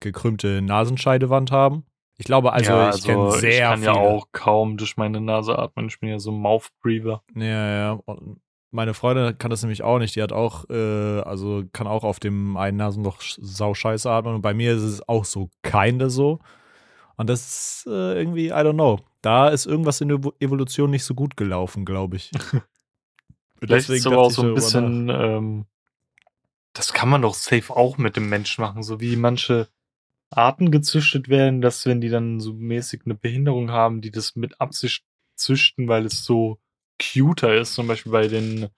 gekrümmte Nasenscheidewand haben. Ich glaube, also ja, ich kenne sehr ich kann viele. ja auch kaum durch meine Nase atmen. Ich bin ja so ein Mouth-Breather. Ja, ja. Und meine Freundin kann das nämlich auch nicht. Die hat auch, äh, also kann auch auf dem einen Nasenloch sch- sau scheiße atmen. Und bei mir ist es auch so keine so. Und das ist äh, irgendwie, I don't know. Da ist irgendwas in der Evo- Evolution nicht so gut gelaufen, glaube ich. Vielleicht ist es aber auch so ein bisschen, ähm, das kann man doch safe auch mit dem Menschen machen, so wie manche Arten gezüchtet werden, dass wenn die dann so mäßig eine Behinderung haben, die das mit Absicht züchten, weil es so cuter ist, zum Beispiel bei den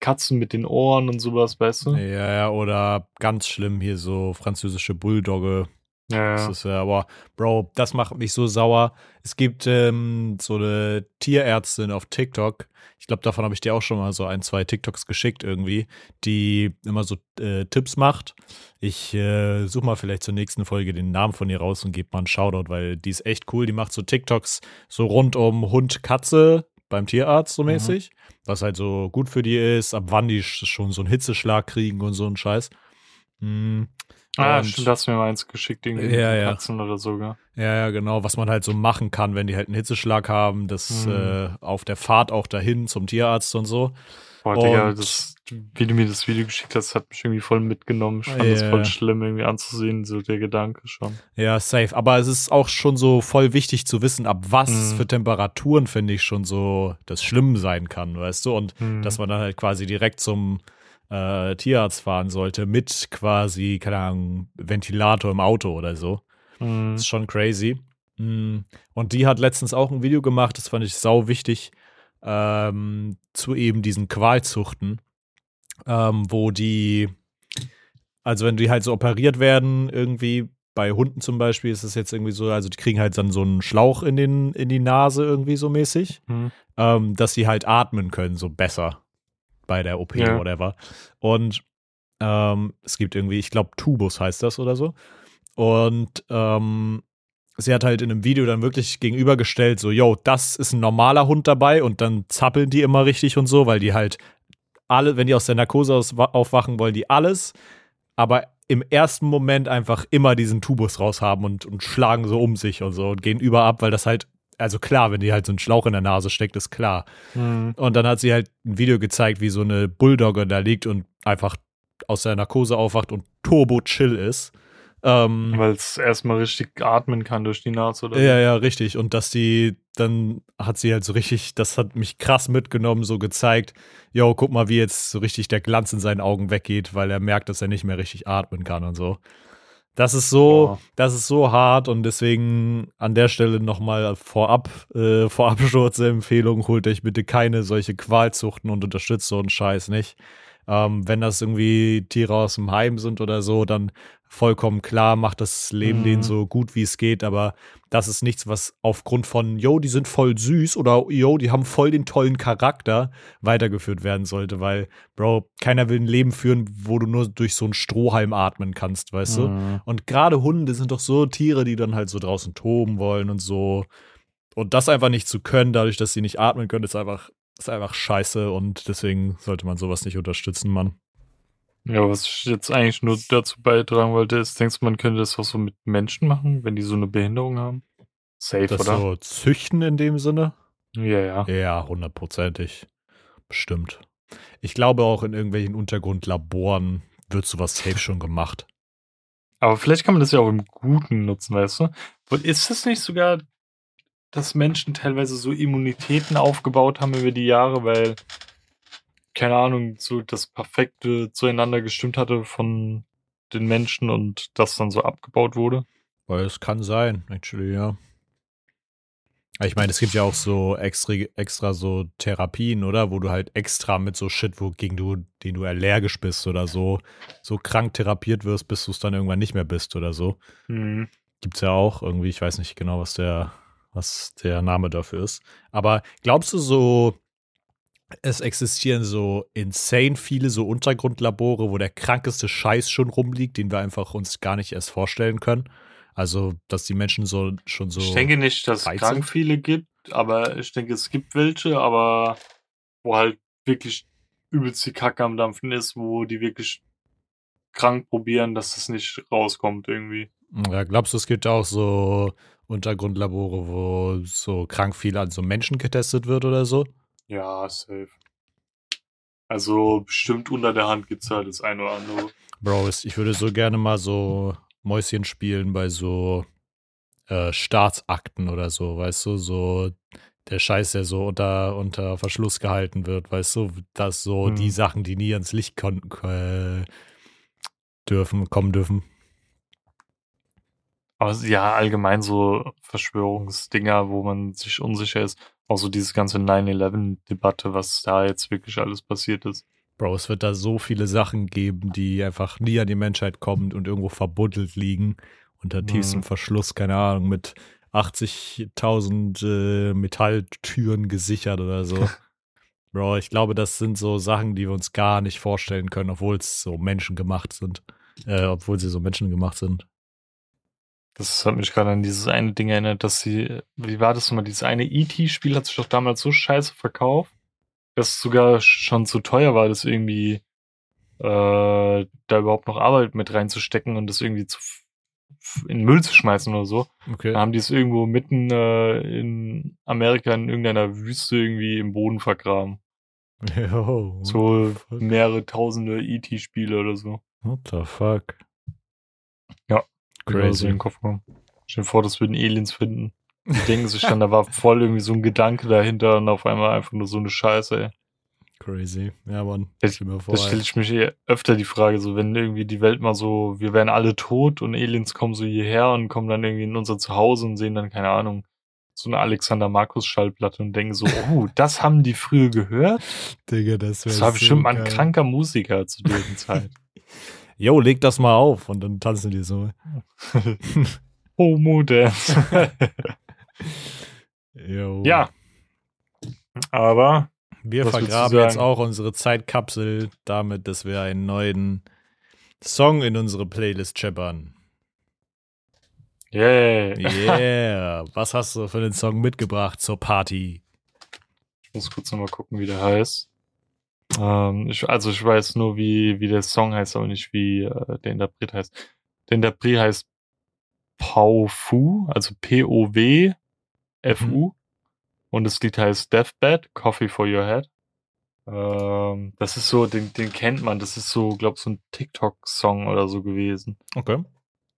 Katzen mit den Ohren und sowas, weißt du? Ja, ja, oder ganz schlimm hier so französische Bulldogge. Ja, Das ist ja, aber Bro, das macht mich so sauer. Es gibt ähm, so eine Tierärztin auf TikTok. Ich glaube, davon habe ich dir auch schon mal so ein, zwei TikToks geschickt irgendwie, die immer so äh, Tipps macht. Ich äh, suche mal vielleicht zur nächsten Folge den Namen von ihr raus und gebe mal einen Shoutout, weil die ist echt cool. Die macht so TikToks so rund um Hund, Katze beim Tierarzt so Mhm. mäßig, was halt so gut für die ist, ab wann die sch- schon so einen Hitzeschlag kriegen und so einen Scheiß. Mm. Ah, Und- stimmt, hast du mir mal eins geschickt, irgendwie Ja, ja. Katzen oder so, gell? Ja, ja, genau, was man halt so machen kann, wenn die halt einen Hitzeschlag haben, das Mhm. äh, auf der Fahrt auch dahin zum Tierarzt und so. Boah, Digga, Und- das, wie du mir das Video geschickt hast, hat mich irgendwie voll mitgenommen. Ich fand Ja. das voll schlimm, irgendwie anzusehen, so der Gedanke schon. Ja, safe. Aber es ist auch schon so voll wichtig zu wissen, ab was Mhm. für Temperaturen, finde ich, schon so das Schlimm sein kann, weißt du? Und Mhm. dass man dann halt quasi direkt zum äh, Tierarzt fahren sollte mit quasi, keine Ahnung, Ventilator im Auto oder so. Mhm. Das ist schon crazy. Mm. Und die hat letztens auch ein Video gemacht, das fand ich sau wichtig, ähm, zu eben diesen Qualzuchten, ähm, wo die, also wenn die halt so operiert werden, irgendwie bei Hunden zum Beispiel ist es jetzt irgendwie so, also die kriegen halt dann so einen Schlauch in, den, in die Nase irgendwie so mäßig, Mhm. ähm, dass sie halt atmen können, so besser bei der OP Ja. oder whatever. Und ähm, es gibt irgendwie, ich glaube, Tubus heißt das oder so. Und ähm, sie hat halt in einem Video dann wirklich gegenübergestellt, so, yo, das ist ein normaler Hund dabei und dann zappeln die immer richtig und so, weil die halt alle, wenn die aus der Narkose aufwachen, wollen die alles, aber im ersten Moment einfach immer diesen Tubus raushaben und, und schlagen so um sich und so und gehen überab, weil das halt, also klar, wenn die halt so einen Schlauch in der Nase steckt, ist klar. Mhm. Und dann hat sie halt ein Video gezeigt, wie so eine Bulldogge da liegt und einfach aus der Narkose aufwacht und turbo chill ist. Ähm, Weil es erstmal richtig atmen kann durch die Nase oder ja, ja, richtig. Und dass die, dann hat sie halt so richtig, das hat mich krass mitgenommen, so gezeigt, yo, guck mal, wie jetzt so richtig der Glanz in seinen Augen weggeht, weil er merkt, dass er nicht mehr richtig atmen kann und so. Das ist so, Boah. das ist so hart und deswegen an der Stelle nochmal vorab, äh, Vorabsturze-Empfehlung, holt euch bitte keine solche Qualzuchten und unterstützt so einen Scheiß nicht. Ähm, wenn das irgendwie Tiere aus dem Heim sind oder so, dann vollkommen klar, macht das Leben Mhm. denen so gut wie es geht, aber das ist nichts, was aufgrund von, yo, die sind voll süß oder yo, die haben voll den tollen Charakter weitergeführt werden sollte, weil, Bro, keiner will ein Leben führen, wo du nur durch so einen Strohhalm atmen kannst, weißt du? Mhm. Und gerade Hunde sind doch so Tiere, die dann halt so draußen toben wollen und so. Und das einfach nicht zu können, dadurch, dass sie nicht atmen können, ist einfach, ist einfach scheiße und deswegen sollte man sowas nicht unterstützen, Mann. Ja, was ich jetzt eigentlich nur dazu beitragen wollte, ist, denkst du, man könnte das auch so mit Menschen machen, wenn die so eine Behinderung haben? Safe, Das oder? so züchten in dem Sinne? Ja, ja. Ja, hundertprozentig. Bestimmt. Ich glaube auch in irgendwelchen Untergrundlaboren wird sowas safe schon gemacht. Aber vielleicht kann man das ja auch im Guten nutzen, weißt du? Und ist es nicht sogar, dass Menschen teilweise so Immunitäten aufgebaut haben über die Jahre, weil, keine Ahnung, so das Perfekte zueinander gestimmt hatte von den Menschen und das dann so abgebaut wurde? Weil es kann sein, actually, ja. Ich meine, es gibt ja auch so extra, extra so Therapien, oder? Wo du halt extra mit so Shit, wogegen du, den du allergisch bist oder so, so krank therapiert wirst, bis du es dann irgendwann nicht mehr bist oder so. Mhm. Gibt's ja auch irgendwie, ich weiß nicht genau, was der, was der Name dafür ist. Aber glaubst du so, es existieren so insane viele so Untergrundlabore, wo der krankeste Scheiß schon rumliegt, den wir einfach uns gar nicht erst vorstellen können? Also, dass die Menschen so schon so. Ich denke nicht, dass es krank viele gibt, aber ich denke, es gibt welche, aber wo halt wirklich übelst die Kacke am Dampfen ist, wo die wirklich krank probieren, dass es nicht rauskommt irgendwie. Ja, glaubst du, es gibt auch so Untergrundlabore, wo so krank viel an so Menschen getestet wird oder so? Ja, safe. Also bestimmt unter der Hand gibt's halt das eine oder andere. Bro, es- ich würde so gerne mal so Mäuschen spielen bei so äh, Staatsakten oder so, weißt du, so der Scheiß, der so unter, unter Verschluss gehalten wird, weißt du, dass so Hm. die Sachen, die nie ans Licht kon äh, dürfen, kommen dürfen. Aber es- ja, allgemein so Verschwörungsdinger, wo man sich unsicher ist. Auch so diese ganze 9-11-Debatte, was da jetzt wirklich alles passiert ist. Bro, es wird da so viele Sachen geben, die einfach nie an die Menschheit kommen und irgendwo verbuddelt liegen, unter Mhm. tiefstem Verschluss, keine Ahnung, mit 80.000 äh, Metalltüren gesichert oder so. Bro, ich glaube, das sind so Sachen, die wir uns gar nicht vorstellen können, obwohl es so menschengemacht sind. Äh, obwohl sie so menschengemacht sind. Das hat mich gerade an dieses eine Ding erinnert, dass sie, wie war das nochmal, dieses eine E.T.-Spiel hat sich doch damals so scheiße verkauft, dass es sogar schon zu teuer war, das irgendwie äh, da überhaupt noch Arbeit mit reinzustecken und das irgendwie zu, in den Müll zu schmeißen oder so. Okay. Dann haben die es irgendwo mitten äh, in Amerika in irgendeiner Wüste irgendwie im Boden vergraben. Yo, what So mehrere tausende E.T.-Spiele oder so. What the fuck? Ja, Genau so Crazy. in den Kopf kommen. Stell dir vor, das würden Aliens finden. Die denken sich dann, da war voll irgendwie so ein Gedanke dahinter und auf einmal einfach nur so eine Scheiße, ey. Crazy. Ja, Mann. Das- Stell mir vor, Da stelle ich mich eh öfter die Frage, so wenn irgendwie die Welt mal so, wir wären alle tot und Aliens kommen so hierher und kommen dann irgendwie in unser Zuhause und sehen dann, keine Ahnung, so eine Alexander Markus Schallplatte und denken so, oh, das haben die früher gehört? Digga, das wäre Das war so bestimmt mal ein kranker Musiker zu deren Zeit. Yo, leg das mal auf und dann tanzen die so. Homo Dance. Yo. ja. Aber Wir vergraben jetzt auch unsere Zeitkapsel damit, dass wir einen neuen Song in unsere Playlist scheppern. Yeah. Yeah. Was hast du für den Song mitgebracht zur Party? Ich muss kurz nochmal gucken, wie der heißt. Ähm, ich, also ich weiß nur, wie, wie der Song heißt, aber nicht, wie äh, der Interpret heißt. Der Interpret heißt Pau Fu, also P-O-W-F-U. Und das Lied heißt Deathbed, Coffee for Your Head. Ähm, das ist so, den, den kennt man. Das ist so, glaub so ein TikTok-Song oder so gewesen. Okay.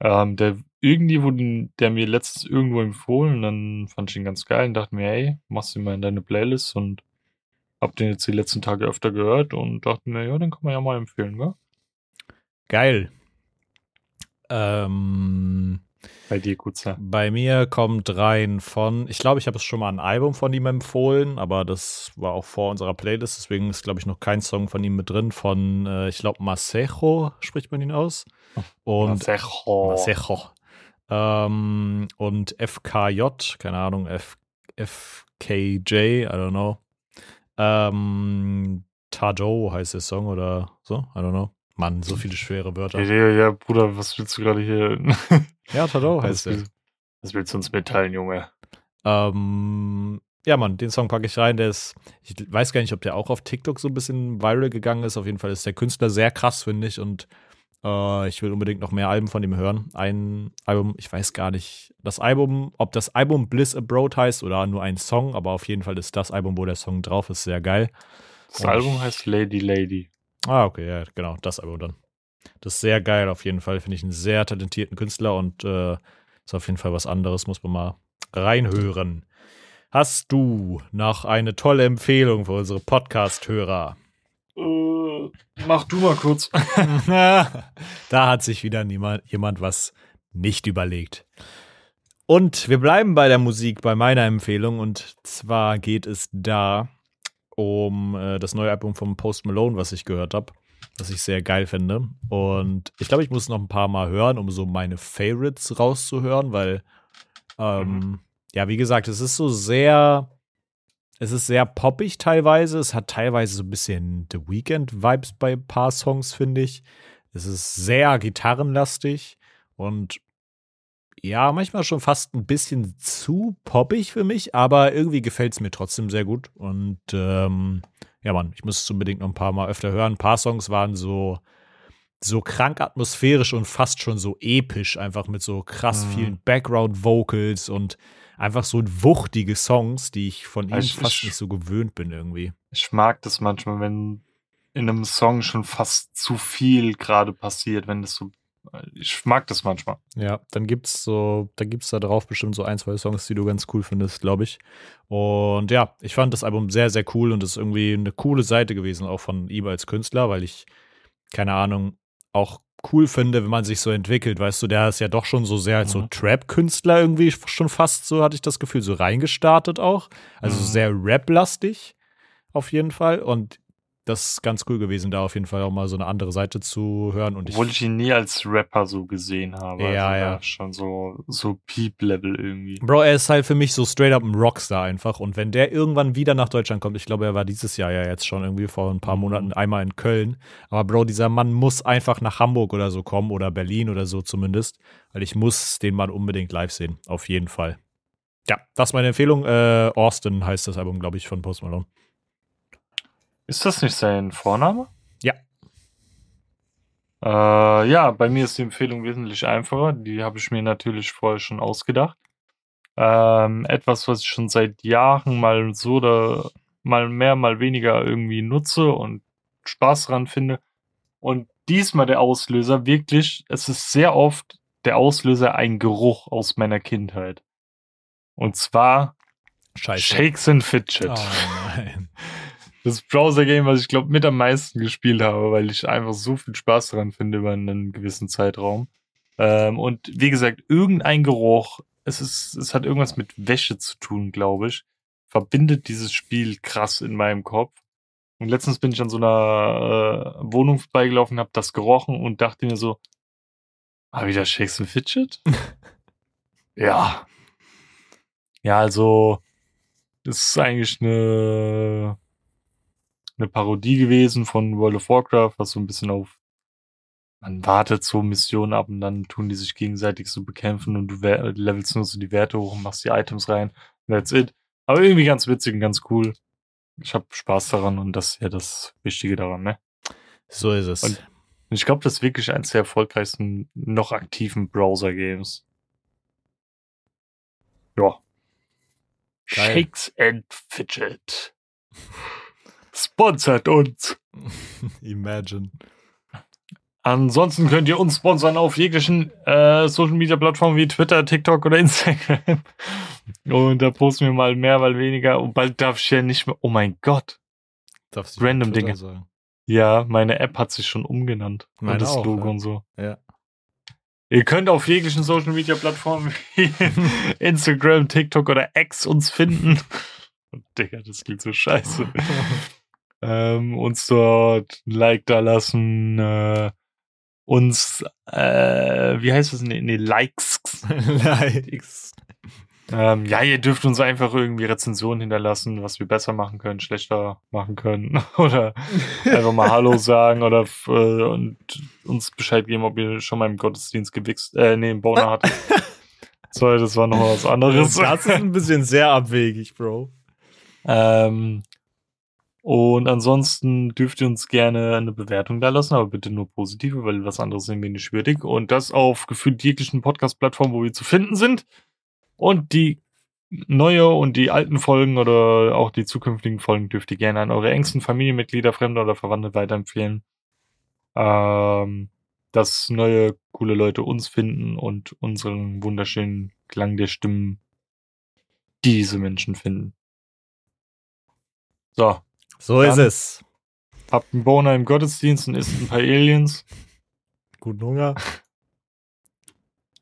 Ähm, der irgendwie wurde der mir letztens irgendwo empfohlen, dann fand ich ihn ganz geil und dachte mir, hey, machst du ihn mal in deine Playlist und hab den jetzt die letzten Tage öfter gehört und dachte mir, ja, den kann man ja mal empfehlen, gell? Geil. Ähm, Bei dir sein. bei mir kommt rein von, ich glaube, ich habe es schon mal ein Album von ihm empfohlen, aber das war auch vor unserer Playlist, deswegen ist, glaube ich, noch kein Song von ihm mit drin. Von, äh, ich glaube, Masejo spricht man ihn aus. Und Masejo. Masejo. Ähm, und FKJ, keine Ahnung, F, FKJ, I don't know. Ähm, Tado heißt der Song oder so, I don't know. Mann, so viele schwere Ja, Wörter. ja, ja, Bruder, was willst du gerade hier? Ja, Tado heißt er. willst, was willst du uns mitteilen, Junge? Ähm, ja, Mann, den Song packe ich rein. Der ist, ich weiß gar nicht, ob der auch auf TikTok so ein bisschen viral gegangen ist. Auf jeden Fall ist der Künstler sehr krass, finde ich. Und äh, ich will unbedingt noch mehr Alben von ihm hören. Ein Album, ich weiß gar nicht, das Album, ob das Album Bliss Abroad heißt oder nur ein Song, aber auf jeden Fall ist das Album, wo der Song drauf ist, sehr geil. Das Und Album heißt Lady Lady. Ah, okay, ja, genau, das Album dann. Das ist sehr geil auf jeden Fall. Finde ich einen sehr talentierten Künstler und äh, ist auf jeden Fall was anderes, muss man mal reinhören. Hast du noch eine tolle Empfehlung für unsere Podcast-Hörer? Äh, mach du mal kurz. da hat sich wieder niemand, jemand was nicht überlegt. Und wir bleiben bei der Musik, bei meiner Empfehlung. Und zwar geht es da um äh, das neue Album von Post Malone, was ich gehört habe, was ich sehr geil finde. Und ich glaube, ich muss noch ein paar Mal hören, um so meine Favorites rauszuhören, weil, ähm, mhm. ja, wie gesagt, es ist so sehr, es ist sehr poppig teilweise. Es hat teilweise so ein bisschen The Weekend-Vibes bei ein paar Songs, finde ich. Es ist sehr gitarrenlastig und ja, manchmal schon fast ein bisschen zu poppig für mich, aber irgendwie gefällt es mir trotzdem sehr gut. Und ähm, ja, Mann, ich muss es unbedingt noch ein paar Mal öfter hören. Ein paar Songs waren so, so krank atmosphärisch und fast schon so episch, einfach mit so krass mhm. vielen Background-Vocals und einfach so wuchtige Songs, die ich von ihm ich, fast ich, nicht so gewöhnt bin irgendwie. Ich mag das manchmal, wenn in einem Song schon fast zu viel gerade passiert, wenn das so ich mag das manchmal. Ja, dann gibt's so, da gibt's da drauf bestimmt so ein, zwei Songs, die du ganz cool findest, glaube ich. Und ja, ich fand das Album sehr, sehr cool und ist irgendwie eine coole Seite gewesen, auch von ihm als Künstler, weil ich, keine Ahnung, auch cool finde, wenn man sich so entwickelt. Weißt du, der ist ja doch schon so sehr als mhm. so Trap-Künstler irgendwie schon fast so, hatte ich das Gefühl, so reingestartet auch. Also mhm. sehr Rap-lastig auf jeden Fall. Und das ist ganz cool gewesen, da auf jeden Fall auch mal so eine andere Seite zu hören. Und Obwohl ich, ich ihn nie als Rapper so gesehen habe. Ja, also ja. Schon so, so Peep-Level irgendwie. Bro, er ist halt für mich so straight up ein Rockstar einfach. Und wenn der irgendwann wieder nach Deutschland kommt, ich glaube, er war dieses Jahr ja jetzt schon irgendwie vor ein paar mhm. Monaten einmal in Köln. Aber Bro, dieser Mann muss einfach nach Hamburg oder so kommen oder Berlin oder so zumindest. Weil ich muss den Mann unbedingt live sehen. Auf jeden Fall. Ja, das ist meine Empfehlung. Äh, Austin heißt das Album, glaube ich, von Post Malone. Ist das nicht sein Vorname? Ja. Äh, ja, bei mir ist die Empfehlung wesentlich einfacher. Die habe ich mir natürlich vorher schon ausgedacht. Ähm, etwas, was ich schon seit Jahren mal so oder mal mehr, mal weniger irgendwie nutze und Spaß dran finde. Und diesmal der Auslöser wirklich, es ist sehr oft der Auslöser ein Geruch aus meiner Kindheit. Und zwar Scheiße. Shakes and Fidget. Oh nein. Das Browser-Game, was ich glaube mit am meisten gespielt habe, weil ich einfach so viel Spaß daran finde über einen gewissen Zeitraum. Ähm, und wie gesagt, irgendein Geruch, es ist, es hat irgendwas mit Wäsche zu tun, glaube ich, verbindet dieses Spiel krass in meinem Kopf. Und letztens bin ich an so einer äh, Wohnung vorbeigelaufen, habe das gerochen und dachte mir so, ah, wieder Shakes and Fidget? ja. Ja, also, das ist eigentlich eine eine Parodie gewesen von World of Warcraft, was so ein bisschen auf man wartet so Missionen ab und dann tun die sich gegenseitig so bekämpfen und du levelst nur so die Werte hoch und machst die Items rein. That's it. Aber irgendwie ganz witzig und ganz cool. Ich habe Spaß daran und das ist ja das Wichtige daran, ne? So ist es. Und ich glaube, das ist wirklich eines der erfolgreichsten noch aktiven Browser-Games. Ja. Geil. Shakes and Fidget. Sponsert uns. Imagine. Ansonsten könnt ihr uns sponsern auf jeglichen äh, Social Media Plattformen wie Twitter, TikTok oder Instagram. Und da posten wir mal mehr, mal weniger. Und bald darf ich ja nicht mehr. Oh mein Gott. Darfst Random Dinge. Sagen. Ja, meine App hat sich schon umgenannt. Meine und das auch, Logo ja. und so. Ja. Ihr könnt auf jeglichen Social Media Plattformen wie Instagram, TikTok oder X uns finden. Digga, das klingt so scheiße ähm, uns dort ein Like da lassen, äh, uns, äh, wie heißt das? Nee, nee Likes. Likes. Ähm, ja, ihr dürft uns einfach irgendwie Rezensionen hinterlassen, was wir besser machen können, schlechter machen können. oder einfach mal Hallo sagen oder äh, und uns Bescheid geben, ob ihr schon mal im Gottesdienst gewichst, äh, nee, im Boner hattet. Sorry, das war noch was anderes. Das ist ein bisschen sehr abwegig, Bro. Ähm, und ansonsten dürft ihr uns gerne eine Bewertung da lassen, aber bitte nur positive, weil was anderes sind wir nicht würdig. Und das auf gefühlt jeglichen Podcast-Plattformen, wo wir zu finden sind. Und die neue und die alten Folgen oder auch die zukünftigen Folgen dürft ihr gerne an eure engsten Familienmitglieder, Fremde oder Verwandte weiterempfehlen. Ähm, dass neue coole Leute uns finden und unseren wunderschönen Klang der Stimmen diese Menschen finden. So, So Dann- ist es. habt einen Boner im Gottesdienst und isst ein paar Aliens. Guten Hunger.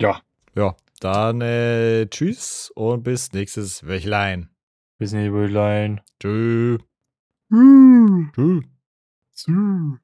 Ja. Ja, dann äh, tschüss und bis nächstes Wöchlein. Bis Nebellein. Tschö. Tschö. Tschüss.